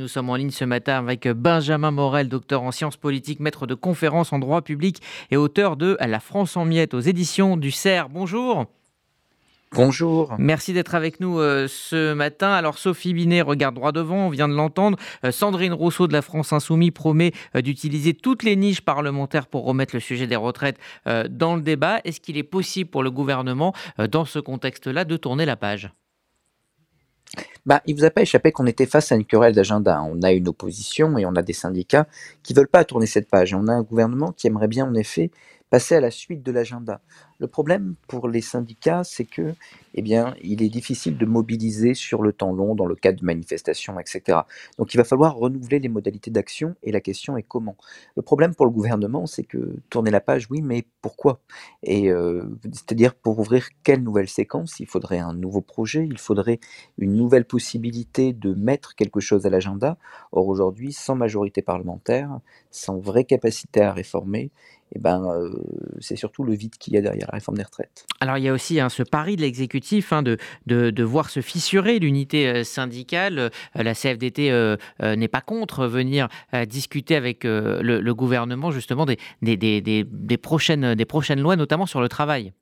Nous sommes en ligne ce matin avec Benjamin Morel, docteur en sciences politiques, maître de conférences en droit public et auteur de La France en miettes aux éditions du CERF. Bonjour. Bonjour. Merci d'être avec nous euh, ce matin. Alors Sophie Binet regarde droit devant, on vient de l'entendre. Euh, Sandrine Rousseau de la France Insoumise promet euh, d'utiliser toutes les niches parlementaires pour remettre le sujet des retraites dans le débat. Est-ce qu'il est possible pour le gouvernement, dans ce contexte-là, de tourner la page? Bah, il vous a pas échappé qu'on était face à une querelle d'agenda. On a une opposition et on a des syndicats qui veulent pas tourner cette page. On a un gouvernement qui aimerait bien, en effet, passer à la suite de l'agenda. Le problème pour les syndicats, c'est que, eh bien, il est difficile de mobiliser sur le temps long dans le cadre de manifestations, etc. Donc, il va falloir renouveler les modalités d'action et la question est comment. Le problème pour le gouvernement, c'est que tourner la page, oui, mais pourquoi? Et euh, c'est-à-dire pour ouvrir quelle nouvelle séquence? Il faudrait un nouveau projet, il faudrait une nouvelle possibilité de mettre quelque chose à l'agenda. Or aujourd'hui, sans majorité parlementaire, sans vraie capacité à réformer, eh ben, euh, c'est surtout le vide qu'il y a derrière la réforme des retraites. Alors il y a aussi hein, ce pari de l'exécutif hein, de, de, voir se fissurer l'unité euh, syndicale. Euh, la CFDT n'est pas contre venir discuter avec le, gouvernement justement des, des, prochaines, des prochaines lois, notamment sur le travail.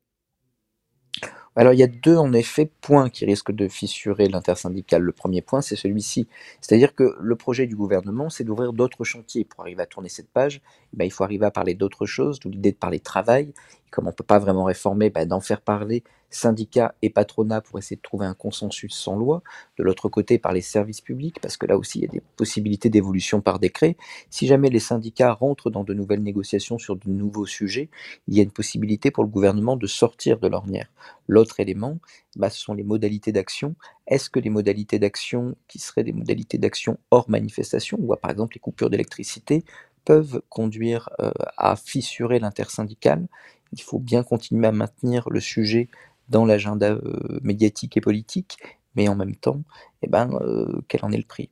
Alors il y a deux en effet points qui risquent de fissurer l'intersyndicale. Le premier point, c'est celui-ci. C'est-à-dire que le projet du gouvernement, c'est d'ouvrir d'autres chantiers. Pour arriver à tourner cette page, eh ben, il faut arriver à parler d'autres choses, d'où l'idée de parler travail, comme on ne peut pas vraiment réformer, bah, d'en faire parler syndicats et patronat pour essayer de trouver un consensus sans loi. De l'autre côté, par les services publics, parce que là aussi, il y a des possibilités d'évolution par décret. Si jamais les syndicats rentrent dans de nouvelles négociations sur de nouveaux sujets, il y a une possibilité pour le gouvernement de sortir de l'ornière. L'autre élément, bah, ce sont les modalités d'action. Est-ce que les modalités d'action, qui seraient des modalités d'action hors manifestation, ou par exemple les coupures d'électricité, peuvent conduire euh, à fissurer l'intersyndicale il faut bien continuer à maintenir le sujet dans l'agenda euh, médiatique et politique, mais en même temps, eh ben, euh, quel en est le prix?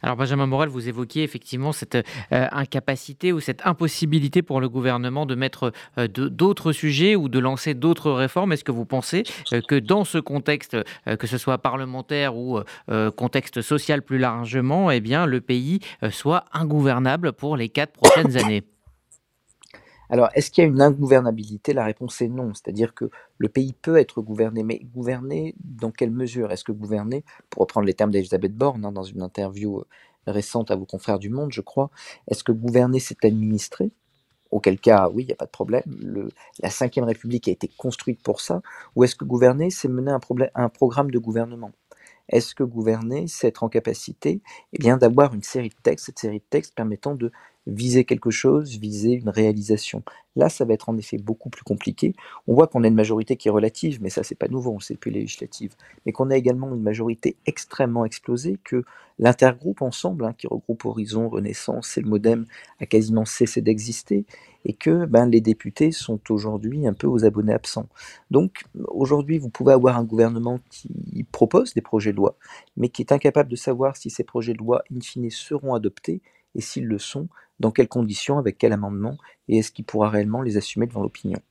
Alors Benjamin Morel, vous évoquiez effectivement cette euh, incapacité ou cette impossibilité pour le gouvernement de mettre d'autres sujets ou de lancer d'autres réformes. Est-ce que vous pensez que dans ce contexte, que ce soit parlementaire ou contexte social plus largement, eh bien, le pays soit ingouvernable pour les quatre prochaines années? Alors, est-ce qu'il y a une ingouvernabilité? La réponse est non. C'est-à-dire que le pays peut être gouverné, mais gouverné dans quelle mesure? Est-ce que gouverner, pour reprendre les termes d'Elisabeth Borne hein, dans une interview euh, récente à vos confrères du Monde, je crois, est-ce que gouverner, c'est administrer? Auquel cas, oui, il n'y a pas de problème. La Ve République a été construite pour ça. Ou est-ce que gouverner, c'est mener un programme de gouvernement? Est-ce que gouverner, c'est être en capacité eh bien, d'avoir une série de textes, cette série de textes permettant de viser quelque chose, viser une réalisation. Là, ça va être en effet beaucoup plus compliqué. On voit qu'on a une majorité qui est relative, mais ça, c'est pas nouveau, on sait plus législative. Mais qu'on a également une majorité extrêmement explosée, que l'intergroupe ensemble, hein, qui regroupe Horizon, Renaissance et le Modem, a quasiment cessé d'exister, et que ben, les députés sont aujourd'hui un peu aux abonnés absents. Donc, aujourd'hui, vous pouvez avoir un gouvernement qui propose des projets de loi, mais qui est incapable de savoir si ces projets de loi, in fine, seront adoptés et s'ils le sont, dans quelles conditions, avec quel amendement, et est-ce qu'il pourra réellement les assumer devant l'opinion?